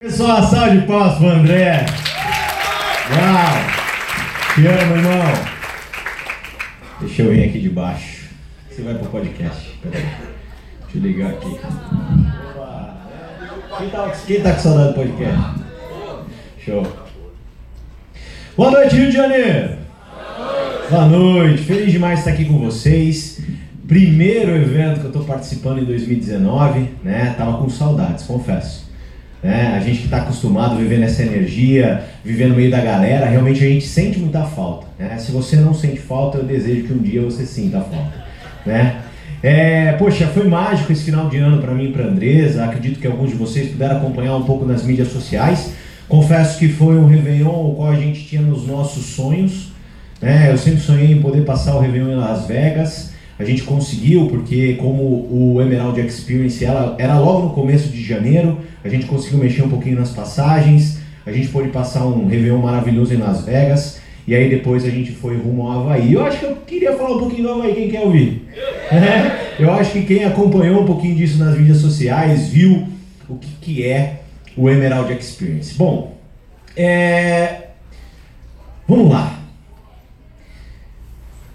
Pessoal, salve de palmas pro André. Uau! Te amo, irmão. Deixa eu vir aqui de baixo. Você vai pro podcast. Peraí. Deixa eu ligar aqui. Tá, quem tá com saudade do podcast? Show. Boa noite, Rio de Janeiro. Boa noite. Feliz demais estar aqui com vocês. Primeiro evento que eu tô participando em 2019, né? Tava com saudades, confesso. Né? A gente que está acostumado a viver nessa energia, viver no meio da galera, realmente a gente sente muita falta. Né? Se você não sente falta, eu desejo que um dia você sinta falta. Né? É, poxa, foi mágico esse final de ano para mim e para Andresa. Acredito que alguns de vocês puderam acompanhar um pouco nas mídias sociais. Confesso que foi um Réveillon o qual a gente tinha nos nossos sonhos. Né? Eu sempre sonhei em poder passar o Réveillon em Las Vegas. A gente conseguiu, porque como o Emerald Experience ela, era logo no começo de janeiro, a gente conseguiu mexer um pouquinho nas passagens, a gente pôde passar um Réveillon maravilhoso em Las Vegas, e aí depois a gente foi rumo ao Havaí. Eu acho que eu queria falar um pouquinho do Havaí, quem quer ouvir? Eu acho que quem acompanhou um pouquinho disso nas mídias sociais viu o que, que é o Emerald Experience. Bom, é... vamos lá.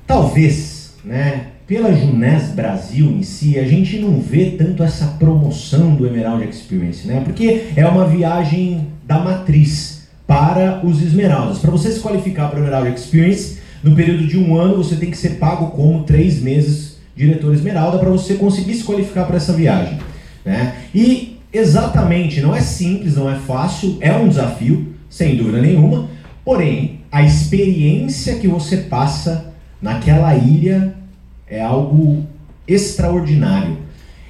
Talvez, né, pela Junés Brasil em si, a gente não vê tanto essa promoção do Emerald Experience, né? Porque é uma viagem da matriz para os Esmeraldas. Para você se qualificar para o Emerald Experience, no período de um ano você tem que ser pago como três meses diretor Esmeralda para você conseguir se qualificar para essa viagem, né? E exatamente, não é simples, não é fácil, é um desafio, sem dúvida nenhuma. Porém, a experiência que você passa naquela ilha é algo extraordinário.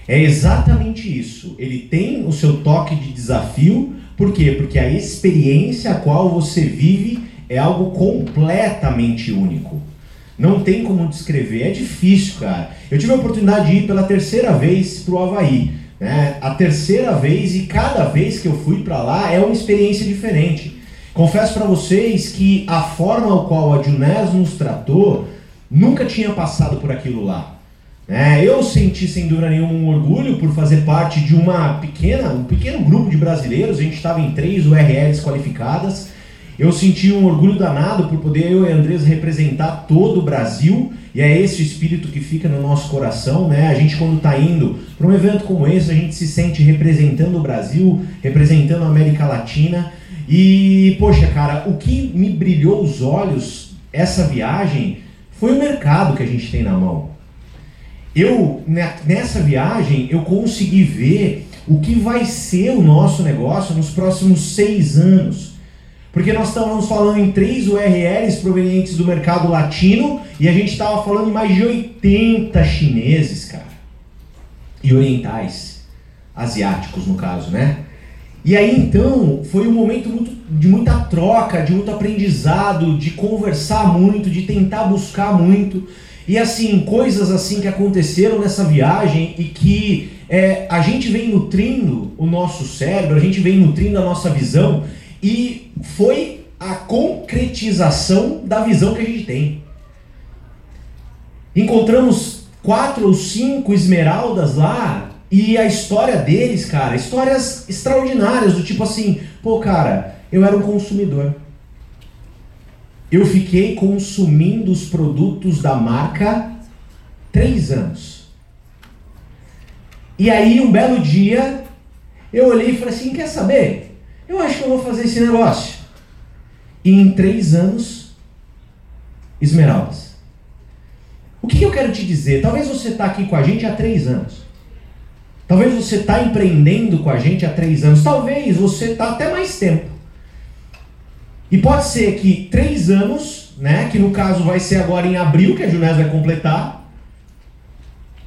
É exatamente isso. Ele tem o seu toque de desafio, por quê? Porque a experiência a qual você vive é algo completamente único. Não tem como descrever, é difícil, cara. Eu tive a oportunidade de ir pela terceira vez para o Havaí. Né? A terceira vez e cada vez que eu fui para lá é uma experiência diferente. Confesso para vocês que a forma a qual a Junés nos tratou nunca tinha passado por aquilo lá. É, eu senti sem dúvida nenhuma um orgulho por fazer parte de uma pequena, um pequeno grupo de brasileiros, a gente estava em três URLs qualificadas. Eu senti um orgulho danado por poder eu e a Andresa representar todo o Brasil, e é esse o espírito que fica no nosso coração, né? A gente quando está indo para um evento como esse, a gente se sente representando o Brasil, representando a América Latina. E, poxa, cara, o que me brilhou os olhos essa viagem foi o mercado que a gente tem na mão. Eu, nessa viagem, eu consegui ver o que vai ser o nosso negócio nos próximos seis anos. Porque nós estávamos falando em três URLs provenientes do mercado latino e a gente estava falando em mais de 80 chineses, cara. E orientais, asiáticos no caso, né? E aí então foi um momento muito, de muita troca, de muito aprendizado, de conversar muito, de tentar buscar muito. E assim, coisas assim que aconteceram nessa viagem e que é, a gente vem nutrindo o nosso cérebro, a gente vem nutrindo a nossa visão e foi a concretização da visão que a gente tem. Encontramos quatro ou cinco esmeraldas lá e a história deles, cara, histórias extraordinárias, do tipo assim, pô, cara, eu era um consumidor. Eu fiquei consumindo os produtos da marca três anos. E aí, um belo dia, eu olhei e falei assim: quer saber? Eu acho que eu vou fazer esse negócio. E em três anos, esmeraldas. O que, que eu quero te dizer? Talvez você está aqui com a gente há três anos. Talvez você está empreendendo com a gente há três anos. Talvez você está até mais tempo. E pode ser que três anos, né, que no caso vai ser agora em abril, que a Junés vai completar,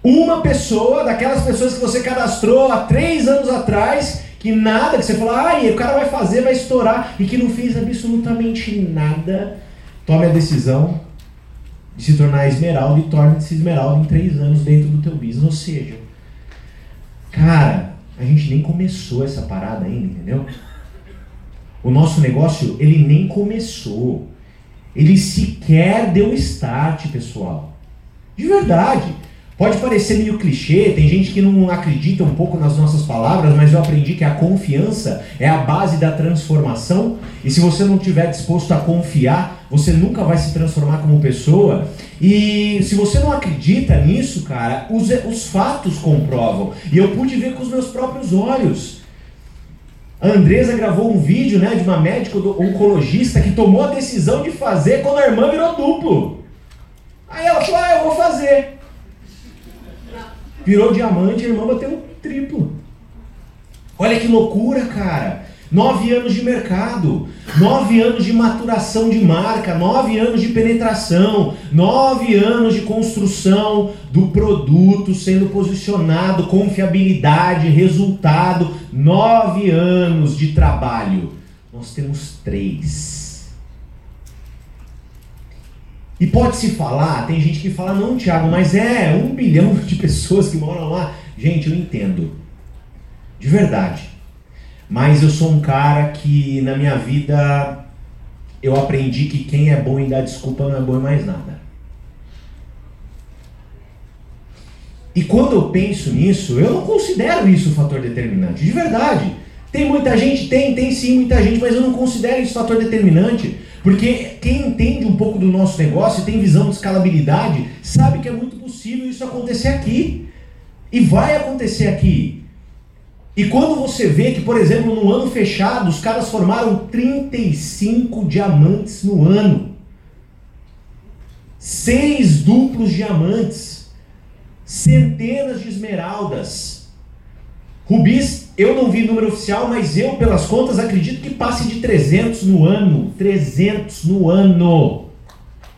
uma pessoa, daquelas pessoas que você cadastrou há três anos atrás, que nada, que você falou, ah, o cara vai fazer, vai estourar, e que não fez absolutamente nada, tome a decisão de se tornar esmeralda e torne-se esmeralda em três anos dentro do teu business. Ou seja, Cara, a gente nem começou essa parada ainda, entendeu? O nosso negócio, ele nem começou. Ele sequer deu start, pessoal. De verdade. Pode parecer meio clichê, tem gente que não acredita um pouco nas nossas palavras, mas eu aprendi que a confiança é a base da transformação. E se você não estiver disposto a confiar, você nunca vai se transformar como pessoa. E se você não acredita nisso, cara, os, os fatos comprovam. E eu pude ver com os meus próprios olhos. A Andresa gravou um vídeo né, de uma médica oncologista que tomou a decisão de fazer quando a irmã virou duplo. Aí ela falou: Ah, eu vou fazer. Virou diamante, a irmã bateu triplo. Olha que loucura, cara. Nove anos de mercado, nove anos de maturação de marca, nove anos de penetração, nove anos de construção do produto sendo posicionado, confiabilidade, resultado, nove anos de trabalho. Nós temos três. E pode-se falar, tem gente que fala, não, Tiago, mas é um bilhão de pessoas que moram lá. Gente, eu entendo. De verdade. Mas eu sou um cara que na minha vida eu aprendi que quem é bom em dar desculpa não é bom em mais nada. E quando eu penso nisso, eu não considero isso um fator determinante. De verdade. Tem muita gente? Tem, tem sim muita gente, mas eu não considero isso fator determinante. Porque quem entende um pouco do nosso negócio e tem visão de escalabilidade, sabe que é muito possível isso acontecer aqui. E vai acontecer aqui. E quando você vê que, por exemplo, no ano fechado, os caras formaram 35 diamantes no ano. Seis duplos diamantes. Centenas de esmeraldas. Rubis eu não vi número oficial, mas eu, pelas contas, acredito que passe de 300 no ano. 300 no ano.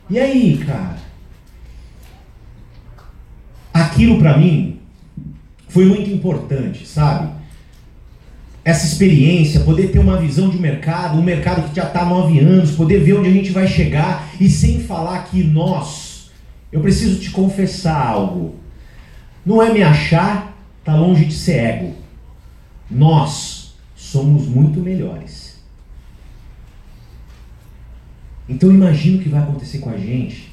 E aí, cara? Aquilo para mim foi muito importante, sabe? Essa experiência, poder ter uma visão de mercado, um mercado que já está há nove anos, poder ver onde a gente vai chegar e sem falar que nós, eu preciso te confessar algo. Não é me achar, tá longe de ser ego nós somos muito melhores. Então imagina o que vai acontecer com a gente.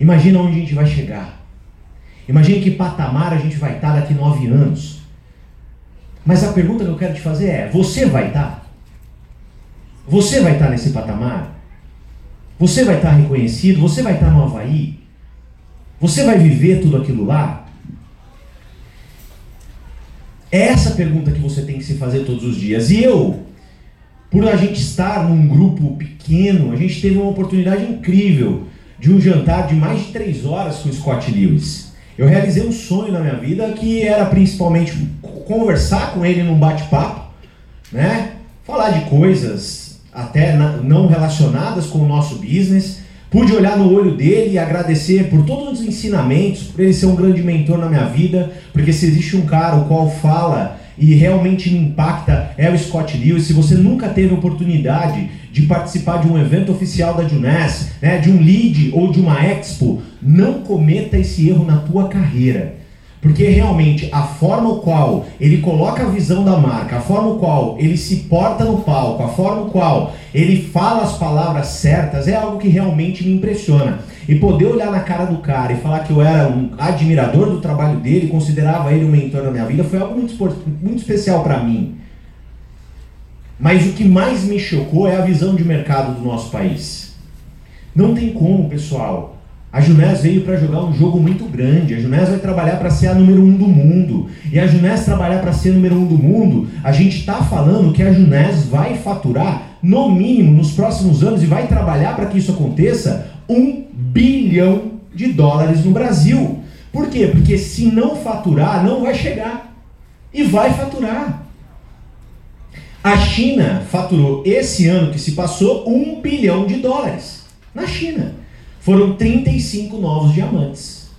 Imagina onde a gente vai chegar. Imagina que patamar a gente vai estar daqui nove anos. Mas a pergunta que eu quero te fazer é: você vai estar? Você vai estar nesse patamar? Você vai estar reconhecido? Você vai estar no Havaí? Você vai viver tudo aquilo lá? É essa pergunta que você tem que se fazer todos os dias. E eu, por a gente estar num grupo pequeno, a gente teve uma oportunidade incrível de um jantar de mais de três horas com o Scott Lewis. Eu realizei um sonho na minha vida que era principalmente conversar com ele num bate-papo, né? Falar de coisas até não relacionadas com o nosso business, Pude olhar no olho dele e agradecer por todos os ensinamentos, por ele ser um grande mentor na minha vida, porque se existe um cara o qual fala e realmente me impacta é o Scott Lewis. Se você nunca teve oportunidade de participar de um evento oficial da Juness, né, de um lead ou de uma expo, não cometa esse erro na tua carreira. Porque realmente a forma qual ele coloca a visão da marca, a forma qual ele se porta no palco, a forma qual ele fala as palavras certas é algo que realmente me impressiona. E poder olhar na cara do cara e falar que eu era um admirador do trabalho dele, considerava ele um mentor na minha vida, foi algo muito, muito especial para mim. Mas o que mais me chocou é a visão de mercado do nosso país. Não tem como, pessoal, a Junés veio para jogar um jogo muito grande. A Junés vai trabalhar para ser a número um do mundo. E a Junés trabalhar para ser a número um do mundo, a gente está falando que a Junés vai faturar, no mínimo, nos próximos anos, e vai trabalhar para que isso aconteça, um bilhão de dólares no Brasil. Por quê? Porque se não faturar, não vai chegar. E vai faturar. A China faturou esse ano que se passou um bilhão de dólares. Na China foram 35 novos diamantes.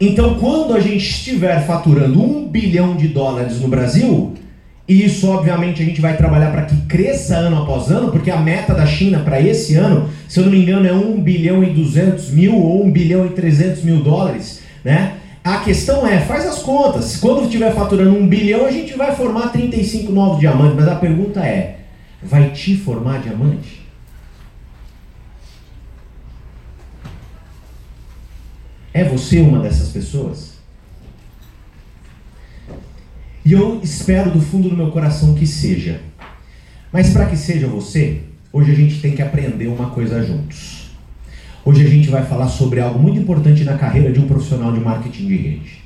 Então, quando a gente estiver faturando um bilhão de dólares no Brasil, e isso obviamente a gente vai trabalhar para que cresça ano após ano, porque a meta da China para esse ano, se eu não me engano, é 1 bilhão e 200 mil ou 1 bilhão e 300 mil dólares, né? A questão é, faz as contas. Quando estiver faturando 1 bilhão, a gente vai formar 35 novos diamantes. Mas a pergunta é, vai te formar diamante? É você uma dessas pessoas? E eu espero do fundo do meu coração que seja. Mas para que seja você, hoje a gente tem que aprender uma coisa juntos. Hoje a gente vai falar sobre algo muito importante na carreira de um profissional de marketing de rede.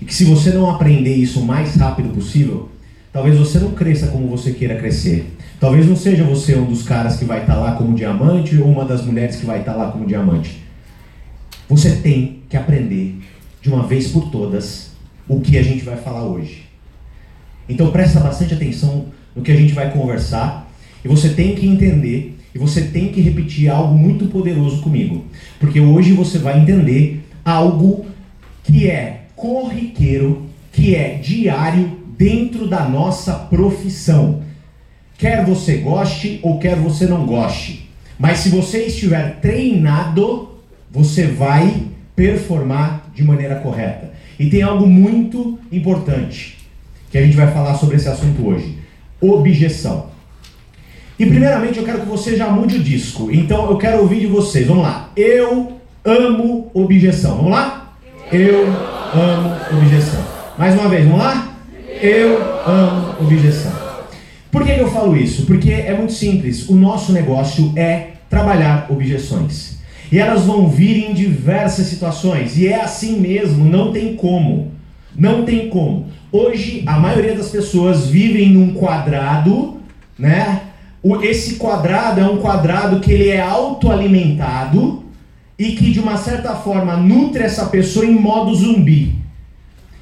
E que se você não aprender isso o mais rápido possível, talvez você não cresça como você queira crescer. Talvez não seja você um dos caras que vai estar lá como diamante ou uma das mulheres que vai estar lá como diamante. Você tem que aprender de uma vez por todas o que a gente vai falar hoje. Então presta bastante atenção no que a gente vai conversar e você tem que entender e você tem que repetir algo muito poderoso comigo, porque hoje você vai entender algo que é corriqueiro, que é diário dentro da nossa profissão. Quer você goste ou quer você não goste. Mas se você estiver treinado, você vai performar de maneira correta. E tem algo muito importante que a gente vai falar sobre esse assunto hoje: objeção. E primeiramente eu quero que você já mude o disco. Então eu quero ouvir de vocês. Vamos lá. Eu amo objeção. Vamos lá? Eu amo objeção. Mais uma vez, vamos lá? Eu amo objeção. Por que, eu falo isso? Porque é muito simples. O nosso negócio é trabalhar objeções. E elas vão vir em diversas situações. E é assim mesmo, não tem como. Não tem como. Hoje, a maioria das pessoas vivem num quadrado, né? Esse quadrado é um quadrado que ele é autoalimentado e que de uma certa forma nutre essa pessoa em modo zumbi.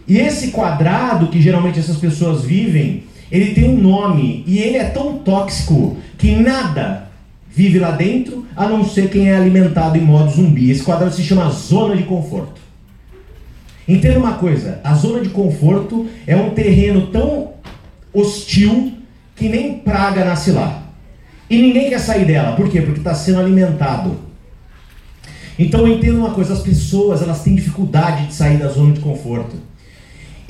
E esse quadrado que geralmente essas pessoas vivem, ele tem um nome e ele é tão tóxico que nada vive lá dentro a não ser quem é alimentado em modo zumbi. Esse quadrado se chama zona de conforto. Entenda uma coisa, a zona de conforto é um terreno tão hostil que nem praga nasce lá. E ninguém quer sair dela. Por quê? Porque está sendo alimentado. Então entenda uma coisa, as pessoas elas têm dificuldade de sair da zona de conforto.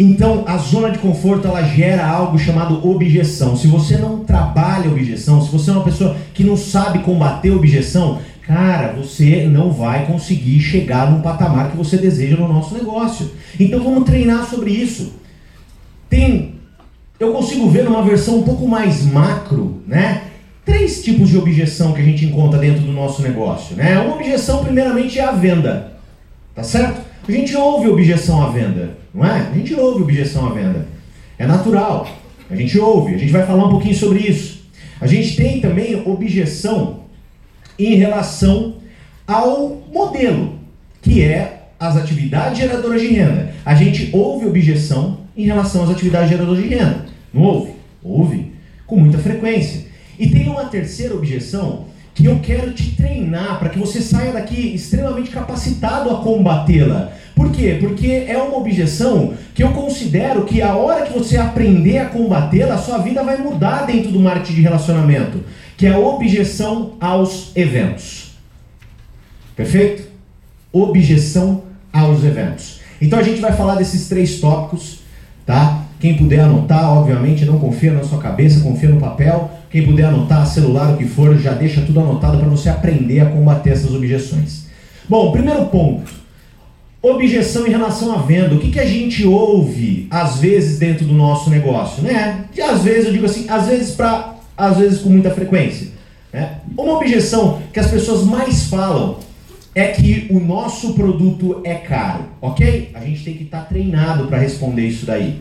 Então a zona de conforto ela gera algo chamado objeção. Se você não trabalha objeção, se você é uma pessoa que não sabe combater objeção, cara, você não vai conseguir chegar no patamar que você deseja no nosso negócio. Então vamos treinar sobre isso. Tem, eu consigo ver numa versão um pouco mais macro, né? três tipos de objeção que a gente encontra dentro do nosso negócio. Né? Uma objeção, primeiramente, é a venda. Tá certo? A gente ouve objeção à venda, não é? A gente ouve objeção à venda. É natural. A gente ouve. A gente vai falar um pouquinho sobre isso. A gente tem também objeção em relação ao modelo, que é as atividades geradoras de renda. A gente ouve objeção em relação às atividades geradoras de renda. Não ouve? Ouve com muita frequência. E tem uma terceira objeção que eu quero te treinar para que você saia daqui extremamente capacitado a combatê-la. Por quê? Porque é uma objeção que eu considero que a hora que você aprender a combatê-la, a sua vida vai mudar dentro do marketing de relacionamento, que é a objeção aos eventos. Perfeito? Objeção aos eventos. Então a gente vai falar desses três tópicos, tá? Quem puder anotar, obviamente, não confia na sua cabeça, confia no papel. Quem puder anotar, celular, o que for, já deixa tudo anotado para você aprender a combater essas objeções. Bom, primeiro ponto. Objeção em relação à venda. O que, que a gente ouve, às vezes, dentro do nosso negócio? Né? E às vezes, eu digo assim, às vezes, pra, às vezes com muita frequência. Né? Uma objeção que as pessoas mais falam é que o nosso produto é caro, ok? A gente tem que estar tá treinado para responder isso daí.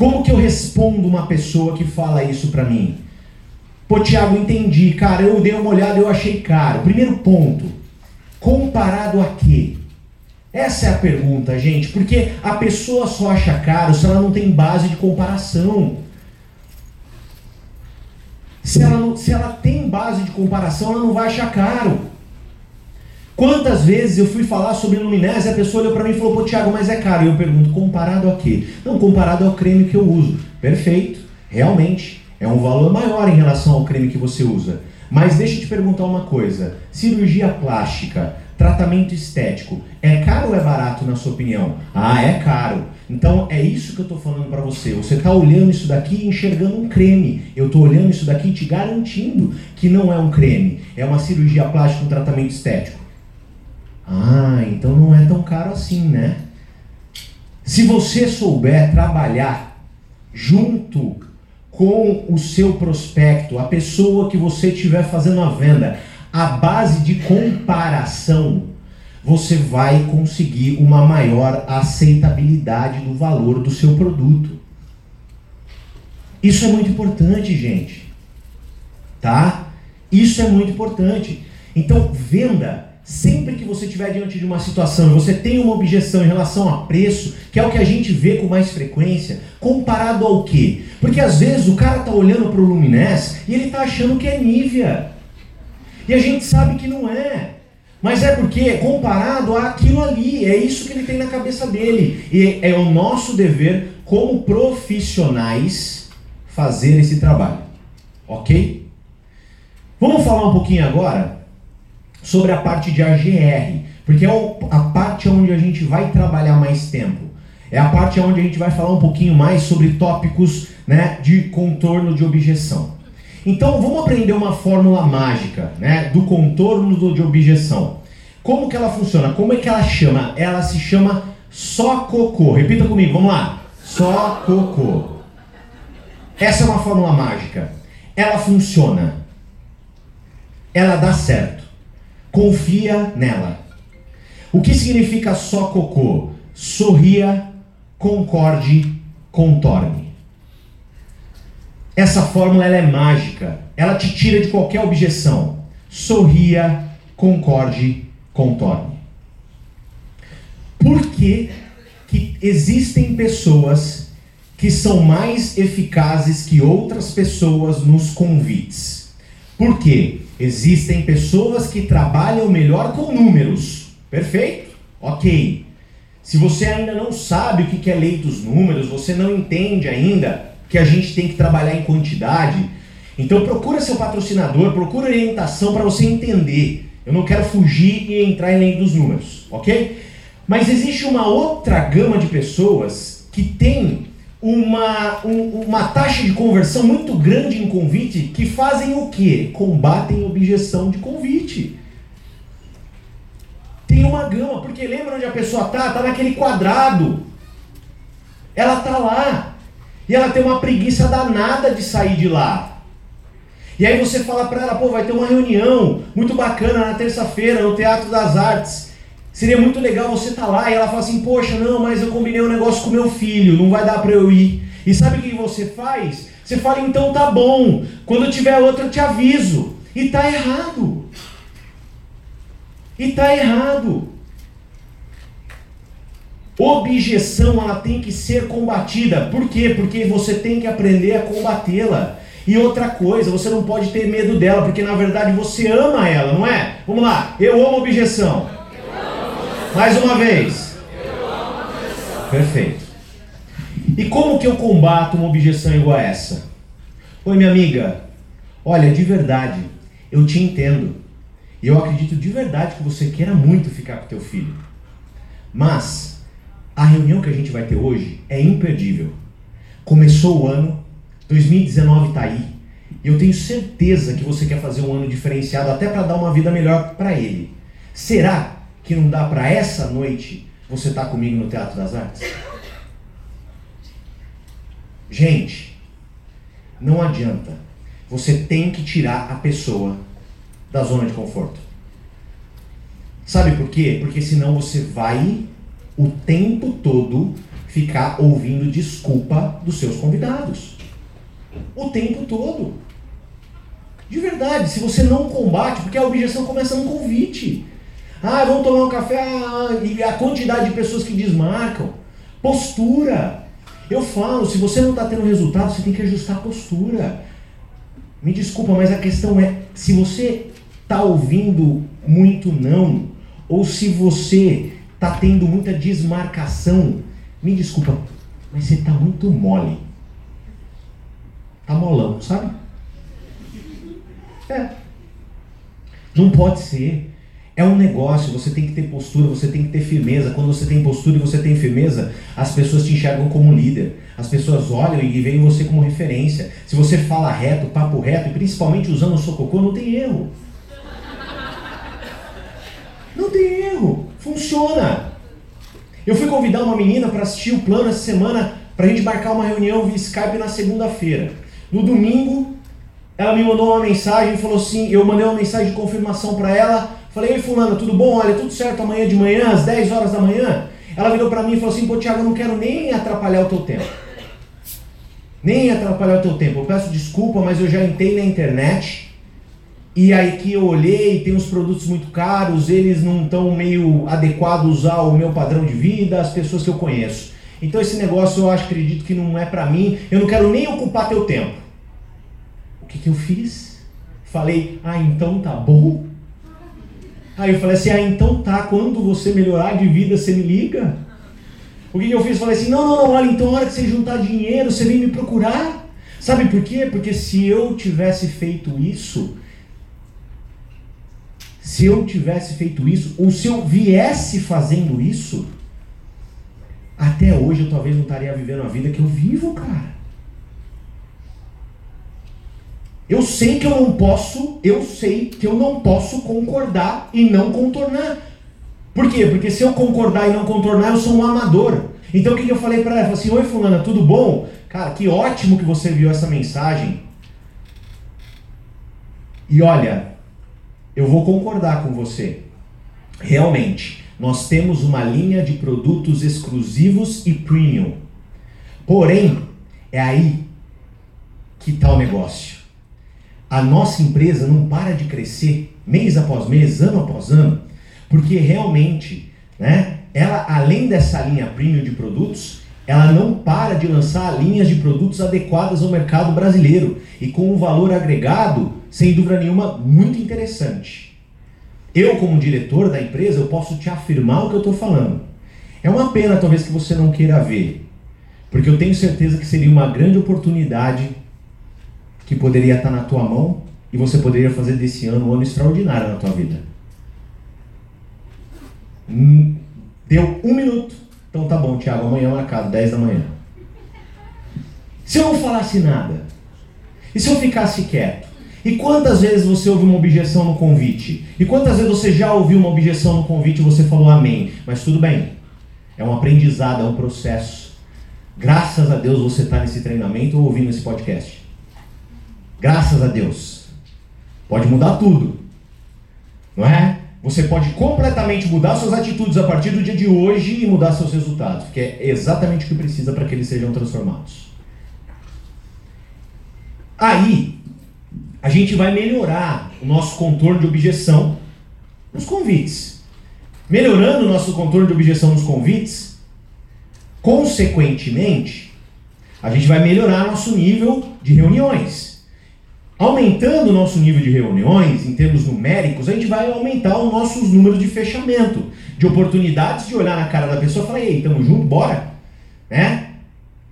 Como que eu respondo uma pessoa que fala isso para mim? Pô, Tiago, entendi. Cara, eu dei uma olhada e eu achei caro. Primeiro ponto. Comparado a quê? Essa é a pergunta, gente. Porque a pessoa só acha caro se ela não tem base de comparação. Se ela, se ela tem base de comparação, ela não vai achar caro. Quantas vezes eu fui falar sobre luminese e a pessoa olhou para mim e falou, pô, Tiago, mas é caro. E eu pergunto, comparado a quê? Não, comparado ao creme que eu uso. Perfeito, realmente, é um valor maior em relação ao creme que você usa. Mas deixa eu te perguntar uma coisa: cirurgia plástica, tratamento estético, é caro ou é barato na sua opinião? Ah, é caro. Então é isso que eu estou falando para você. Você está olhando isso daqui e enxergando um creme. Eu estou olhando isso daqui te garantindo que não é um creme. É uma cirurgia plástica, um tratamento estético. Ah, então não é tão caro assim, né? Se você souber trabalhar junto com o seu prospecto, a pessoa que você estiver fazendo a venda, a base de comparação, você vai conseguir uma maior aceitabilidade do valor do seu produto. Isso é muito importante, gente. Tá? Isso é muito importante. Então, venda sempre que você estiver diante de uma situação e você tem uma objeção em relação a preço, que é o que a gente vê com mais frequência, comparado ao quê? Porque às vezes o cara está olhando para o Luminés e ele está achando que é Nivea. E a gente sabe que não é. Mas é porque é comparado àquilo ali, é isso que ele tem na cabeça dele. E é o nosso dever como profissionais fazer esse trabalho. Ok? Vamos falar um pouquinho agora sobre a parte de AGR, porque é a parte onde a gente vai trabalhar mais tempo. É a parte onde a gente vai falar um pouquinho mais sobre tópicos né, de contorno de objeção. Então vamos aprender uma fórmula mágica né, do contorno de objeção. Como que ela funciona? Como é que ela chama? Ela se chama só cocô. Repita comigo, vamos lá. Só cocô. Essa é uma fórmula mágica. Ela funciona. Ela dá certo. Confia nela. O que significa só cocô? Sorria, concorde, contorne. Essa fórmula é mágica. Ela te tira de qualquer objeção. Sorria, concorde, contorne. Por que, que existem pessoas que são mais eficazes que outras pessoas nos convites? Por quê? Existem pessoas que trabalham melhor com números. Perfeito? Ok. Se você ainda não sabe o que é lei dos números, você não entende ainda que a gente tem que trabalhar em quantidade, então procura seu patrocinador, procura orientação para você entender. Eu não quero fugir e entrar em lei dos números, ok? Mas existe uma outra gama de pessoas que tem uma, um, uma taxa de conversão muito grande em convite que fazem o quê? Combatem objeção de convite. Tem uma gama, porque lembra onde a pessoa tá? Tá naquele quadrado. Ela tá lá. E ela tem uma preguiça danada de sair de lá. E aí você fala para ela, pô, vai ter uma reunião muito bacana na terça-feira no Teatro das Artes. Seria muito legal você estar tá lá. E ela fala assim, poxa, não, mas eu combinei um negócio com meu filho, não vai dar para eu ir. E sabe o que você faz? Você fala, então tá bom. Quando tiver outra eu te aviso. E tá errado. E tá errado. Objeção ela tem que ser combatida. Por quê? Porque você tem que aprender a combatê-la. E outra coisa, você não pode ter medo dela, porque na verdade você ama ela, não é? Vamos lá, eu amo objeção. Mais uma vez. Perfeito. E como que eu combato uma objeção igual a essa? Oi, minha amiga. Olha, de verdade, eu te entendo. E eu acredito de verdade que você queira muito ficar com teu filho. Mas a reunião que a gente vai ter hoje é imperdível. Começou o ano, 2019 está aí, e eu tenho certeza que você quer fazer um ano diferenciado até para dar uma vida melhor para ele. Será que não dá para essa noite você estar tá comigo no Teatro das Artes? Gente, não adianta. Você tem que tirar a pessoa da zona de conforto. Sabe por quê? Porque senão você vai o tempo todo ficar ouvindo desculpa dos seus convidados. O tempo todo. De verdade, se você não combate, porque a objeção começa no convite. Ah, vamos tomar um café, ah, e a quantidade de pessoas que desmarcam. Postura. Eu falo, se você não está tendo resultado, você tem que ajustar a postura. Me desculpa, mas a questão é, se você está ouvindo muito não, ou se você tá tendo muita desmarcação. Me desculpa, mas você tá muito mole. Tá molão, sabe? É. Não pode ser. É um negócio, você tem que ter postura, você tem que ter firmeza. Quando você tem postura e você tem firmeza, as pessoas te enxergam como líder. As pessoas olham e veem você como referência. Se você fala reto, papo reto, e principalmente usando o sococô, não tem erro. Não tem erro, funciona. Eu fui convidar uma menina para assistir o plano essa semana para a gente marcar uma reunião via Skype na segunda-feira. No domingo, ela me mandou uma mensagem e falou assim: eu mandei uma mensagem de confirmação para ela. Falei, ei, Fulana, tudo bom? Olha, tudo certo amanhã de manhã, às 10 horas da manhã? Ela virou para mim e falou assim: pô, Tiago, eu não quero nem atrapalhar o teu tempo. Nem atrapalhar o teu tempo. Eu peço desculpa, mas eu já entrei na internet e aí que eu olhei, tem uns produtos muito caros, eles não estão meio adequados ao meu padrão de vida, às pessoas que eu conheço. Então esse negócio eu acho, acredito que não é para mim, eu não quero nem ocupar teu tempo. O que, que eu fiz? Falei, ah, então tá bom. Aí eu falei assim, ah, então tá, quando você melhorar de vida, você me liga. O que, que eu fiz? Falei assim, não, não, não, olha, então a hora que você juntar dinheiro, você vem me procurar. Sabe por quê? Porque se eu tivesse feito isso, se eu tivesse feito isso, ou se eu viesse fazendo isso, até hoje eu talvez não estaria vivendo a vida que eu vivo, cara. Eu sei que eu não posso, eu sei que eu não posso concordar e não contornar. Por quê? Porque se eu concordar e não contornar, eu sou um amador. Então o que, eu falei para ela? Eu falei assim, oi fulana, tudo bom? Cara, que ótimo que você viu essa mensagem. E olha, eu vou concordar com você. Realmente, nós temos uma linha de produtos exclusivos e premium. Porém, é aí que está o negócio. A nossa empresa não para de crescer mês após mês, ano após ano, porque realmente, né, ela além dessa linha premium de produtos, ela não para de lançar linhas de produtos adequadas ao mercado brasileiro e com um valor agregado, sem dúvida nenhuma, muito interessante. Eu, como diretor da empresa, eu posso te afirmar o que eu estou falando. É uma pena, talvez, que você não queira ver, porque eu tenho certeza que seria uma grande oportunidade que poderia estar na tua mão e você poderia fazer desse ano um ano extraordinário na tua vida. Hum, deu um minuto então tá bom, Tiago, amanhã é marcado, 10 da manhã. Se eu não falasse nada? E se eu ficasse quieto? E quantas vezes você ouve uma objeção no convite? E quantas vezes você já ouviu uma objeção no convite e você falou amém? Mas tudo bem. É um aprendizado, é um processo. Graças a Deus você está nesse treinamento ou ouvindo esse podcast. Graças a Deus. Pode mudar tudo. Não é? Você pode completamente mudar suas atitudes a partir do dia de hoje e mudar seus resultados, que é exatamente o que precisa para que eles sejam transformados. Aí, a gente vai melhorar o nosso contorno de objeção nos convites. Melhorando o nosso contorno de objeção nos convites, consequentemente, a gente vai melhorar nosso nível de reuniões. Aumentando o nosso nível de reuniões, em termos numéricos, a gente vai aumentar os nossos números de fechamento, de oportunidades de olhar na cara da pessoa e falar, ei, tamo junto, bora? Né?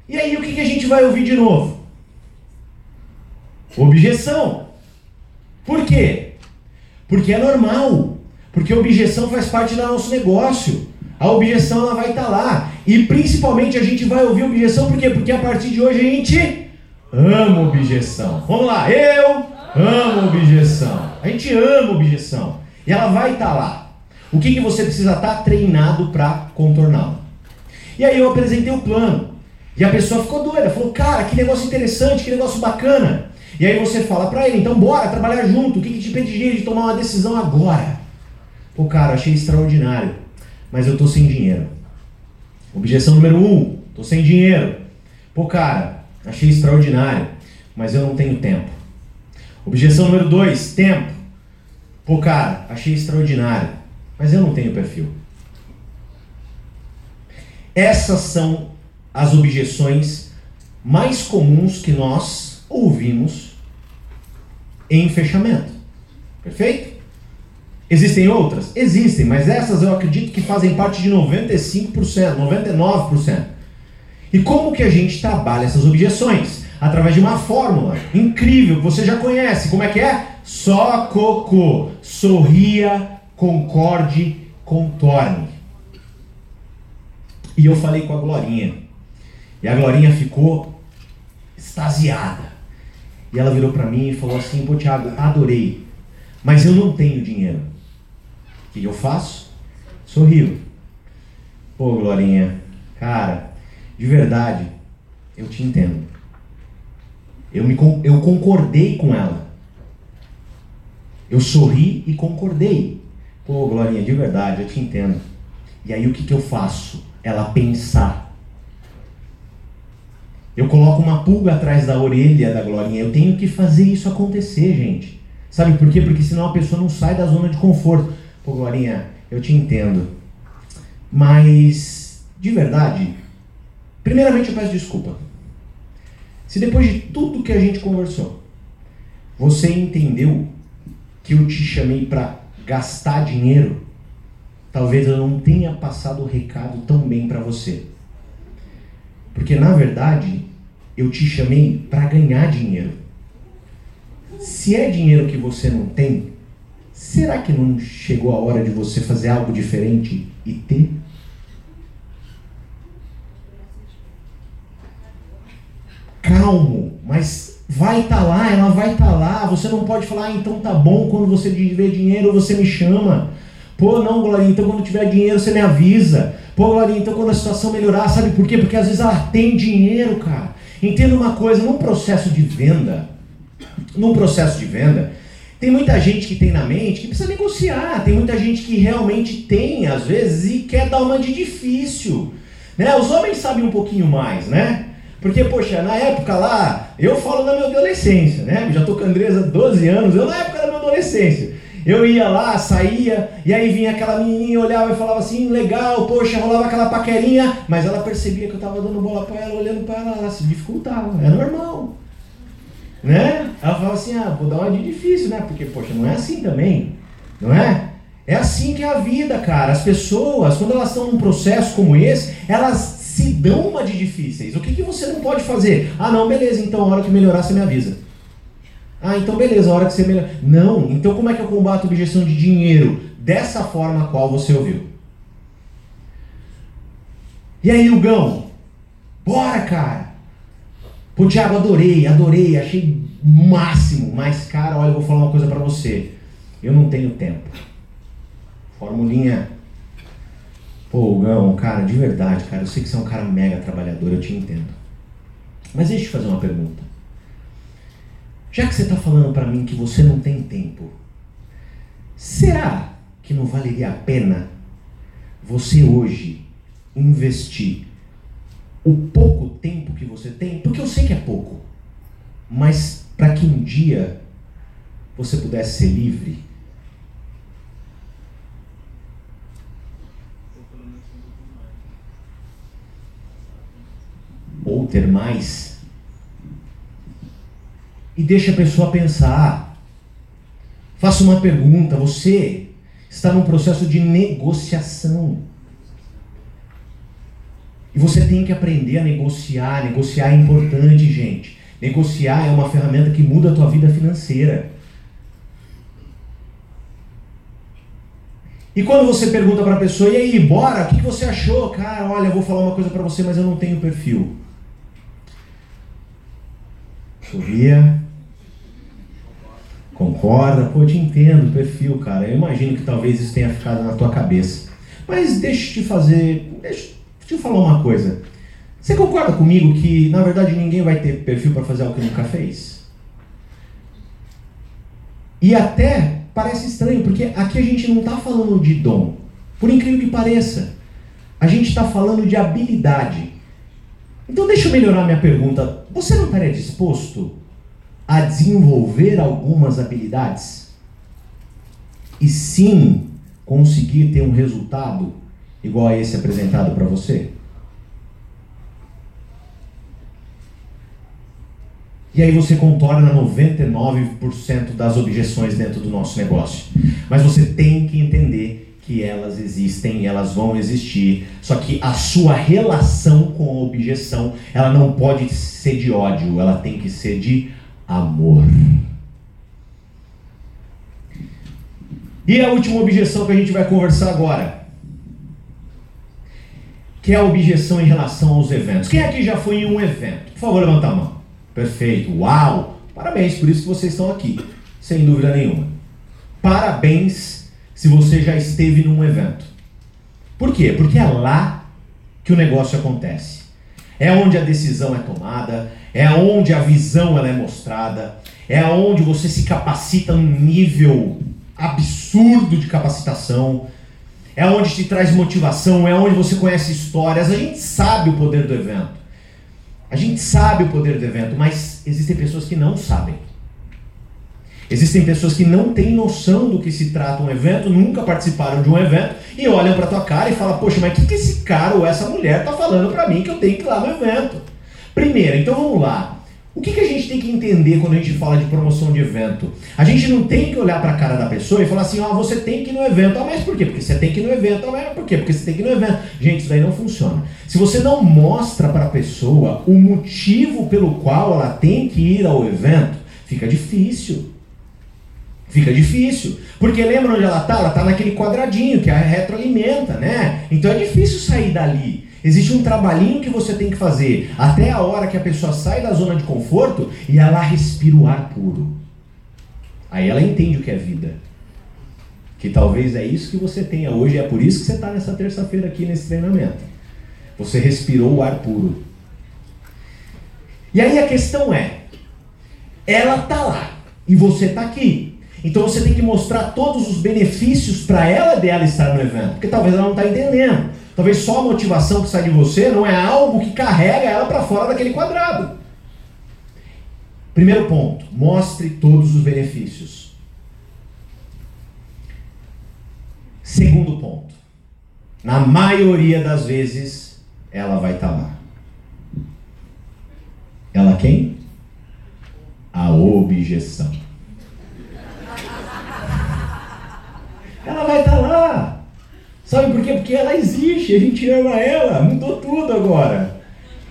E aí o que, que a gente vai ouvir de novo? Objeção. Por quê? Porque é normal. Porque objeção faz parte do nosso negócio. A objeção ela vai estar tá lá. E principalmente a gente vai ouvir objeção por quê? Porque a partir de hoje a gente Amo objeção. Vamos lá, eu amo objeção. A gente ama objeção. E ela vai estar tá lá. O que, que você precisa estar tá treinado para contorná-la? E aí eu apresentei o plano. E a pessoa ficou doida, falou, cara, que negócio interessante, que negócio bacana. E aí você fala para ele, então bora trabalhar junto, o que, que te impediria de tomar uma decisão agora? Pô, cara, achei extraordinário, mas eu tô sem dinheiro. Objeção número um, tô sem dinheiro. Pô, cara, Achei extraordinário, mas eu não tenho tempo. Objeção número dois, tempo. Pô, cara, achei extraordinário, mas eu não tenho perfil. Essas são as objeções mais comuns que nós ouvimos em fechamento. Perfeito? Existem outras? Existem, mas essas eu acredito que fazem parte de 95%, 99%. E como que a gente trabalha essas objeções? Através de uma fórmula incrível que você já conhece. Como é que é? Só cocô. Sorria, concorde, contorne. E eu falei com a Glorinha. E a Glorinha ficou extasiada. E ela virou para mim e falou assim: Pô, Thiago, adorei, mas eu não tenho dinheiro. O que eu faço? Sorrio. Pô, Glorinha, cara, de verdade, eu te entendo. Eu, me, eu concordei com ela. Eu sorri e concordei. Pô, Glorinha, de verdade, eu te entendo. E aí o que, que eu faço? Ela pensar. Eu coloco uma pulga atrás da orelha da Glorinha. Eu tenho que fazer isso acontecer, gente. Sabe por quê? Porque senão a pessoa não sai da zona de conforto. Pô, Glorinha, eu te entendo. Mas, de verdade, primeiramente eu peço desculpa. Se depois de tudo que a gente conversou, você entendeu que eu te chamei para gastar dinheiro, talvez eu não tenha passado o recado tão bem para você. Porque na verdade, eu te chamei para ganhar dinheiro. Se é dinheiro que você não tem, será que não chegou a hora de você fazer algo diferente e ter? Calmo, mas vai estar tá lá, ela vai estar tá lá. Você não pode falar, ah, então tá bom, quando você vê dinheiro você me chama. Pô, não, Glorinha, então quando tiver dinheiro você me avisa. Pô, Glorinha, então quando a situação melhorar, sabe por quê? Porque às vezes ela tem dinheiro, cara. Entenda uma coisa, num processo de venda, num processo de venda, tem muita gente que tem na mente que precisa negociar, tem muita gente que realmente tem, às vezes, e quer dar uma de difícil. Né? Os homens sabem um pouquinho mais, né? Porque, poxa, na época lá, eu falo da minha adolescência, né? Já tô com a Andresa há 12 anos, eu na época da minha adolescência. Eu ia lá, saía, e aí vinha aquela menininha, olhava e falava assim, legal, poxa, rolava aquela paquerinha, mas ela percebia que eu tava dando bola para ela, olhando para ela, ela se dificultava, é normal. Né? Ela falava assim, ah, vou dar uma de difícil, né? Porque, poxa, não é assim também, não é? É assim que é a vida, cara. As pessoas, quando elas estão num processo como esse, elas se dão uma de difíceis. O que, que você não pode fazer? Ah, não, beleza, então a hora que melhorar você me avisa. Ah, então beleza, a hora que você melhorar. Não, então como é que eu combato objeção de dinheiro? Dessa forma a qual você ouviu. E aí, Hugão? Bora, cara! Pô, Thiago, adorei, adorei, achei máximo. Mas, cara, olha, eu vou falar uma coisa para você. Eu não tenho tempo. Formulinha Pô, Gão, cara, de verdade, cara, eu sei que você é um cara mega trabalhador, eu te entendo. Mas deixa eu te fazer uma pergunta. Já que você está falando para mim que você não tem tempo, será que não valeria a pena você hoje investir o pouco tempo que você tem? Porque eu sei que é pouco, mas para que um dia você pudesse ser livre ou ter mais. E deixa a pessoa pensar. Faça uma pergunta. Você está num processo de negociação. E você tem que aprender a negociar. Negociar é importante, gente. Negociar é uma ferramenta que muda a tua vida financeira. E quando você pergunta para a pessoa, e aí, bora, o que você achou? Cara, olha, eu vou falar uma coisa para você, mas eu não tenho perfil. Sorria. Concorda? Pô, eu te entendo, perfil, cara. Eu imagino que talvez isso tenha ficado na tua cabeça. Mas deixa eu te fazer. Deixa, eu falar uma coisa. Você concorda comigo que, na verdade, ninguém vai ter perfil para fazer algo que nunca fez? E até parece estranho, porque aqui a gente não está falando de dom. Por incrível que pareça, a gente está falando de habilidade. Então deixa eu melhorar minha pergunta. Você não estaria disposto a desenvolver algumas habilidades? E sim conseguir ter um resultado igual a esse apresentado para você? E aí você contorna 99% das objeções dentro do nosso negócio. Mas você tem que entender que elas existem, elas vão existir, só que a sua relação com a objeção, ela não pode ser de ódio, ela tem que ser de amor. E a última objeção que a gente vai conversar agora, que é a objeção em relação aos eventos. Quem aqui já foi em um evento? Por favor, levanta a mão. Perfeito. Uau! Parabéns, por isso que vocês estão aqui, sem dúvida nenhuma. Parabéns se você já esteve num evento. Por quê? Porque é lá que o negócio acontece. É onde a decisão é tomada, é onde a visão ela é mostrada, é onde você se capacita num nível absurdo de capacitação, é onde te traz motivação, é onde você conhece histórias. A gente sabe o poder do evento. A gente sabe o poder do evento, mas existem pessoas que não sabem. Existem pessoas que não têm noção do que se trata um evento, nunca participaram de um evento e olham para tua cara e falam: Poxa, mas o que, que esse cara ou essa mulher tá falando para mim que eu tenho que ir lá no evento? Primeiro, então vamos lá. O que, que a gente tem que entender quando a gente fala de promoção de evento? A gente não tem que olhar para a cara da pessoa e falar assim, ó, oh, você tem que ir no evento. Ah, mas por quê? Porque você tem que ir no evento. Ah, mas por quê? Porque você tem que ir no evento. Gente, isso daí não funciona. Se você não mostra para a pessoa o motivo pelo qual ela tem que ir ao evento, fica difícil. Fica difícil. Porque lembra onde ela está? Ela está naquele quadradinho que a retroalimenta, né? Então é difícil sair dali. Existe um trabalhinho que você tem que fazer até a hora que a pessoa sai da zona de conforto e ela respira o ar puro. Aí ela entende o que é vida. Que talvez é isso que você tenha hoje, é por isso que você está nessa terça-feira aqui nesse treinamento. Você respirou o ar puro. E aí a questão é: ela está lá e você está aqui. Então você tem que mostrar todos os benefícios para ela dela estar no evento, porque talvez ela não está entendendo. Talvez só a motivação que sai de você não é algo que carrega ela para fora daquele quadrado. Primeiro ponto, mostre todos os benefícios. Segundo ponto, na maioria das vezes ela vai estar tá lá. Ela quem? A objeção. Ela vai estar tá lá. Sabe por quê? Porque ela existe, a gente ama ela, mudou tudo agora.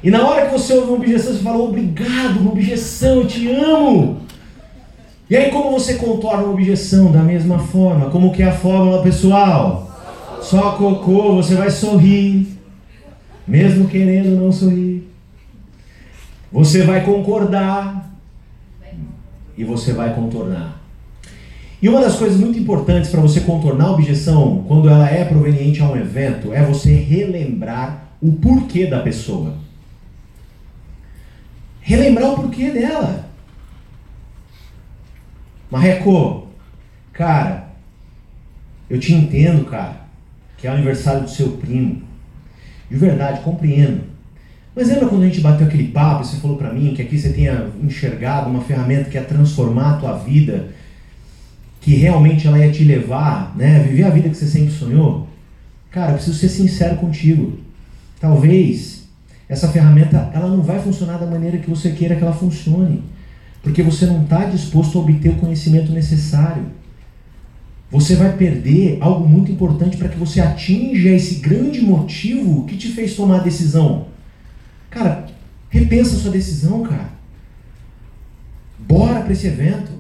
E na hora que você ouve uma objeção, você fala, obrigado, uma objeção, eu te amo. E aí como você contorna uma objeção? Da mesma forma. Como que é a fórmula, pessoal? Só cocô, você vai sorrir. Mesmo querendo não sorrir. Você vai concordar. E você vai contornar. E uma das coisas muito importantes para você contornar a objeção, quando ela é proveniente a um evento, é você relembrar o porquê da pessoa. Relembrar o porquê dela. Marreco, cara, eu te entendo, cara, que é o aniversário do seu primo. De verdade, compreendo. Mas lembra quando a gente bateu aquele papo e você falou para mim que aqui você tinha enxergado uma ferramenta que ia transformar a tua vida que realmente ela ia te levar, né, a viver a vida que você sempre sonhou, cara, eu preciso ser sincero contigo. Talvez essa ferramenta ela não vai funcionar da maneira que você queira que ela funcione, porque você não está disposto a obter o conhecimento necessário. Você vai perder algo muito importante para que você atinja esse grande motivo que te fez tomar a decisão. Cara, repensa a sua decisão, cara. Bora para esse evento.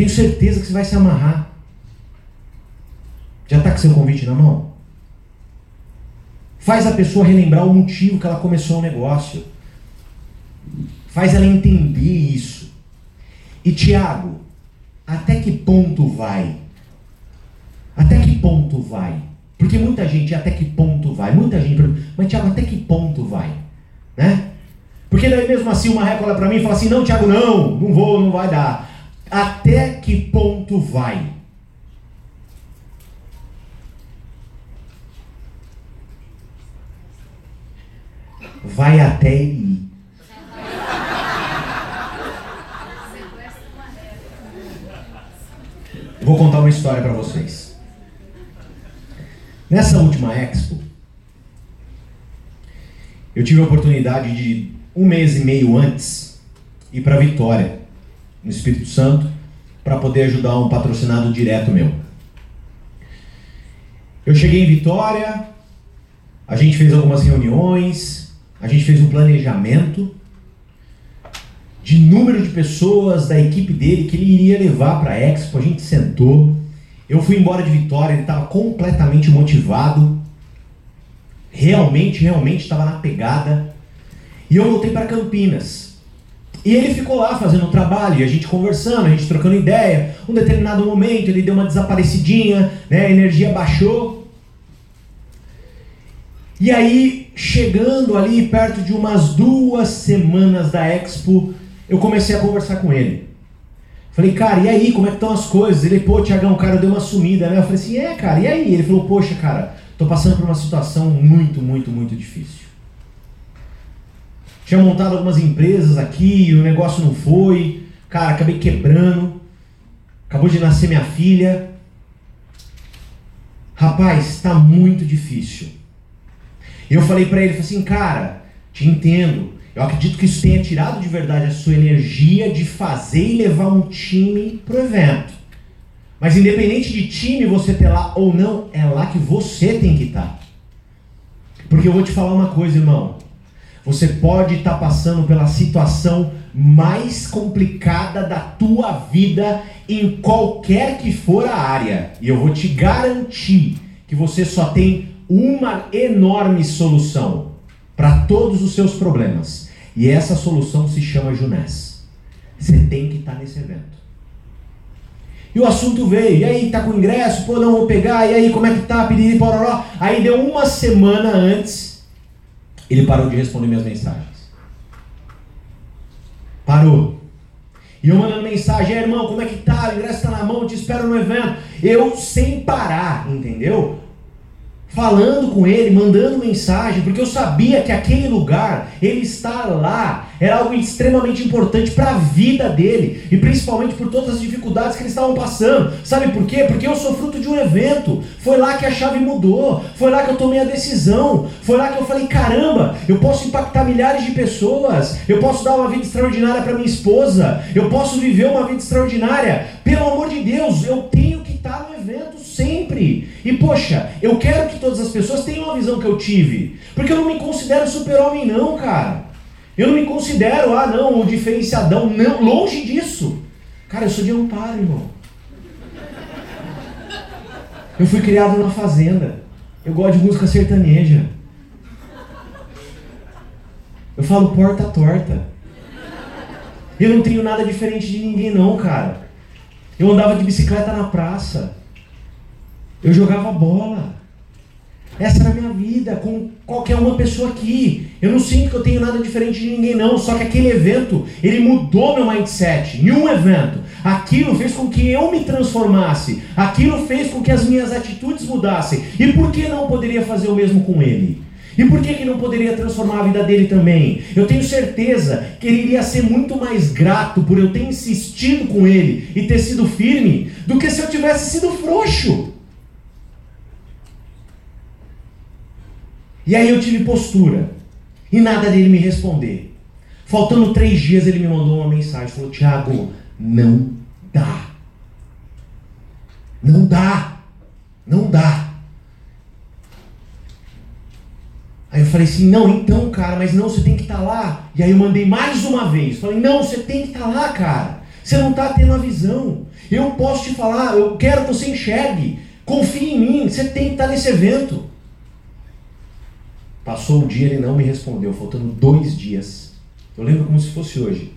Tenho certeza que você vai se amarrar. Já está com seu convite na mão? Faz a pessoa relembrar o motivo que ela começou o negócio. Faz ela entender isso. E Tiago, até que ponto vai? Até que ponto vai? Porque muita gente, até que ponto vai? Muita gente pergunta, mas Tiago, até que ponto vai? Né? Porque daí mesmo assim uma régua olha para mim e fala assim, não, Tiago, não, não vou, não vai dar. Até que ponto vai? Vai até ele ir. Vou contar uma história para vocês. Nessa última expo, eu tive a oportunidade de um mês e meio antes ir para Vitória no Espírito Santo para poder ajudar um patrocinado direto meu. Eu cheguei em Vitória, a gente fez algumas reuniões, a gente fez um planejamento de número de pessoas da equipe dele que ele iria levar para a Expo, a gente sentou. Eu fui embora de Vitória, ele estava completamente motivado, realmente, realmente estava na pegada. E eu voltei para Campinas. E ele ficou lá fazendo o trabalho, e a gente conversando, a gente trocando ideia. Um determinado momento ele deu uma desaparecidinha, né? a energia baixou. E aí, chegando ali perto de umas duas semanas da Expo, eu comecei a conversar com ele. Falei, cara, e aí, como é que estão as coisas? Ele, pô, Tiagão, o cara deu uma sumida, né? Eu falei assim, é, cara, e aí? Ele falou, poxa, cara, tô passando por uma situação muito, muito, muito difícil. Tinha montado algumas empresas aqui, o negócio não foi. Cara, acabei quebrando. Acabou de nascer minha filha. Rapaz, está muito difícil. Eu falei para ele, falei assim, cara, te entendo. Eu acredito que isso tenha tirado de verdade a sua energia de fazer e levar um time pro evento. Mas independente de time você ter lá ou não, é lá que você tem que estar. Tá. Porque eu vou te falar uma coisa, irmão. Você pode estar tá passando pela situação mais complicada da tua vida em qualquer que for a área. E eu vou te garantir que você só tem uma enorme solução para todos os seus problemas. E essa solução se chama Junés. Você tem que estar tá nesse evento. E o assunto veio, e aí, tá com ingresso? Pô, não vou pegar, e aí, como é que tá? Piriri, pororó. Aí deu uma semana antes, ele parou de responder minhas mensagens. Parou. E eu mandando mensagem, irmão, como é que tá? O ingresso está na mão, te espero no evento. Eu sem parar, entendeu? Falando com ele, mandando mensagem, porque eu sabia que aquele lugar, ele estar lá, era algo extremamente importante para a vida dele, e principalmente por todas as dificuldades que eles estavam passando. Sabe por quê? Porque eu sou fruto de um evento. Foi lá que a chave mudou, foi lá que eu tomei a decisão, foi lá que eu falei: caramba, eu posso impactar milhares de pessoas, eu posso dar uma vida extraordinária para minha esposa, eu posso viver uma vida extraordinária. Pelo amor de Deus, eu tenho que estar no evento sempre. E poxa, eu quero que todas as pessoas tenham a visão que eu tive. Porque eu não me considero super-homem, não, cara. Eu não me considero, ah, não, o diferenciadão. Não, longe disso. Cara, eu sou de amparo, irmão. Eu fui criado na fazenda. Eu gosto de música sertaneja. Eu falo porta torta. Eu não tenho nada diferente de ninguém, não, cara. Eu andava de bicicleta na praça. Eu jogava bola. Essa era a minha vida, com qualquer uma pessoa aqui. Eu não sinto que eu tenho nada diferente de ninguém, não. Só que aquele evento, ele mudou meu mindset. Em um evento. Aquilo fez com que eu me transformasse. Aquilo fez com que as minhas atitudes mudassem. E por que não poderia fazer o mesmo com ele? E por que, que não poderia transformar a vida dele também? Eu tenho certeza que ele iria ser muito mais grato por eu ter insistido com ele e ter sido firme do que se eu tivesse sido frouxo. E aí eu tive postura. E nada dele me responder. Faltando três dias, ele me mandou uma mensagem. Falou: Tiago, não dá. Não dá. Não dá. Aí eu falei assim: não, então, cara, mas não, você tem que estar tá lá. E aí eu mandei mais uma vez. Falei: não, você tem que estar tá lá, cara. Você não está tendo a visão. Eu posso te falar, eu quero que você enxergue. Confie em mim, você tem que estar tá nesse evento. Passou o dia, ele não me respondeu, faltando dois dias. Eu lembro como se fosse hoje.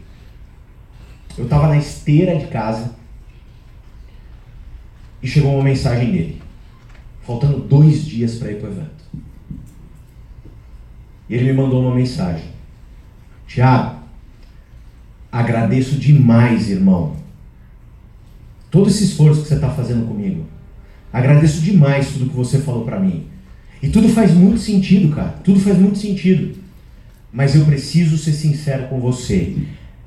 Eu estava na esteira de casa e chegou uma mensagem dele, faltando dois dias para ir para o evento. E ele me mandou uma mensagem: Tiago, agradeço demais, irmão, todo esse esforço que você está fazendo comigo. Agradeço demais tudo que você falou para mim. E tudo faz muito sentido, cara. Tudo faz muito sentido. Mas eu preciso ser sincero com você.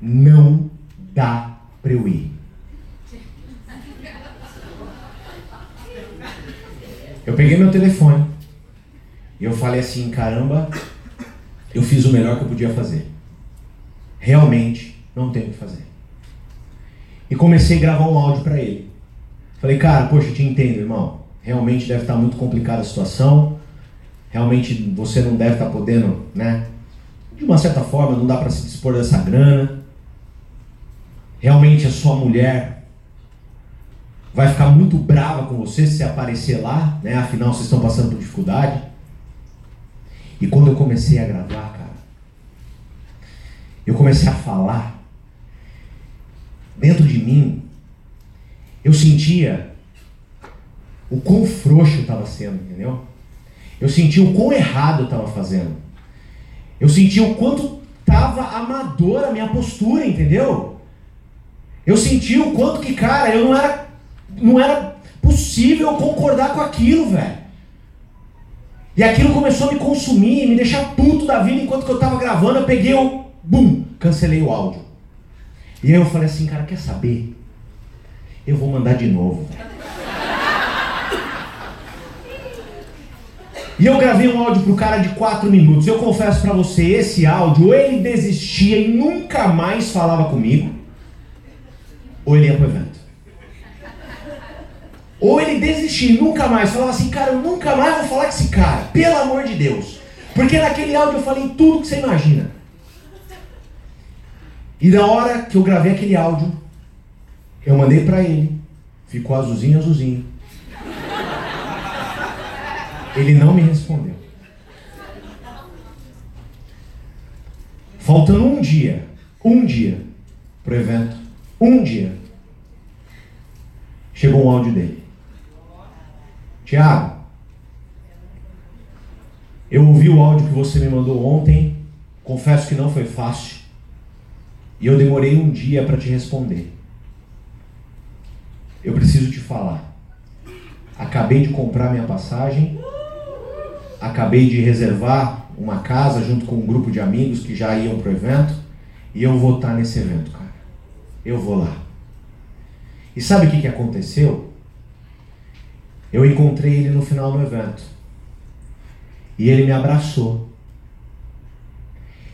Não dá para eu ir. Eu peguei meu telefone e eu falei assim, caramba, eu fiz o melhor que eu podia fazer. Realmente não tenho o que fazer. E comecei a gravar um áudio para ele. Falei, cara, poxa, te entendo, irmão. Realmente deve estar muito complicada a situação realmente você não deve estar podendo, né? De uma certa forma, não dá para se dispor dessa grana. Realmente a sua mulher vai ficar muito brava com você se aparecer lá, né? Afinal, vocês estão passando por dificuldade. E quando eu comecei a gravar, cara, eu comecei a falar dentro de mim, eu sentia o quão frouxo estava sendo, entendeu? Eu sentia o quão errado eu estava fazendo. Eu sentia o quanto estava amadora a minha postura, entendeu? Eu sentia o quanto que, cara, eu não era, não era possível concordar com aquilo, velho. E aquilo começou a me consumir, me deixar puto da vida enquanto que eu estava gravando. Eu peguei o. Bum! Cancelei o áudio. E aí eu falei assim, cara, quer saber? Eu vou mandar de novo. E eu gravei um áudio pro cara de 4 minutos. Eu confesso para você, esse áudio, ou ele desistia e nunca mais falava comigo, ou ele ia pro evento. Ou ele desistia e nunca mais falava assim, cara, eu nunca mais vou falar com esse cara, pelo amor de Deus. Porque naquele áudio eu falei tudo que você imagina. E na hora que eu gravei aquele áudio, eu mandei para ele. Ficou azulzinho, azulzinho. Ele não me respondeu. Faltando um dia, um dia pro evento, um dia, chegou um áudio dele. Tiago, eu ouvi o áudio que você me mandou ontem, confesso que não foi fácil, e eu demorei um dia para te responder. Eu preciso te falar. Acabei de comprar minha passagem acabei de reservar uma casa junto com um grupo de amigos que já iam para o evento e eu vou estar nesse evento, cara. Eu vou lá. E sabe o que, que aconteceu? Eu encontrei ele no final do evento. E ele me abraçou.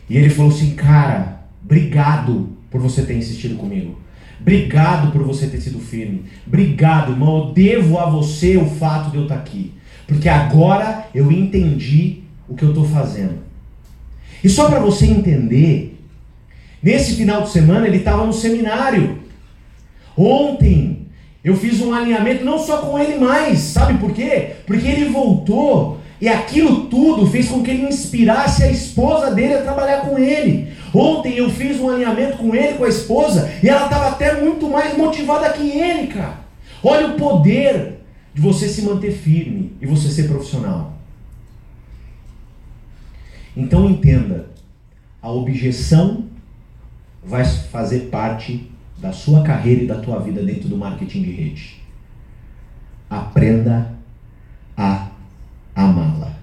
E ele falou assim: Cara, obrigado por você ter insistido comigo. Obrigado por você ter sido firme. Obrigado, irmão. Eu devo a você o fato de eu estar aqui. Porque agora eu entendi o que eu estou fazendo. E só para você entender, nesse final de semana ele estava no seminário. Ontem eu fiz um alinhamento não só com ele mais, sabe por quê? Porque ele voltou e aquilo tudo fez com que ele inspirasse a esposa dele a trabalhar com ele. Ontem eu fiz um alinhamento com ele, com a esposa, e ela estava até muito mais motivada que ele, cara. Olha o poder de você se manter firme e você ser profissional. Então entenda, a objeção vai fazer parte da sua carreira e da tua vida dentro do marketing de rede. Aprenda a amá-la.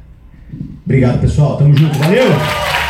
Obrigado, pessoal. Tamo junto. Valeu!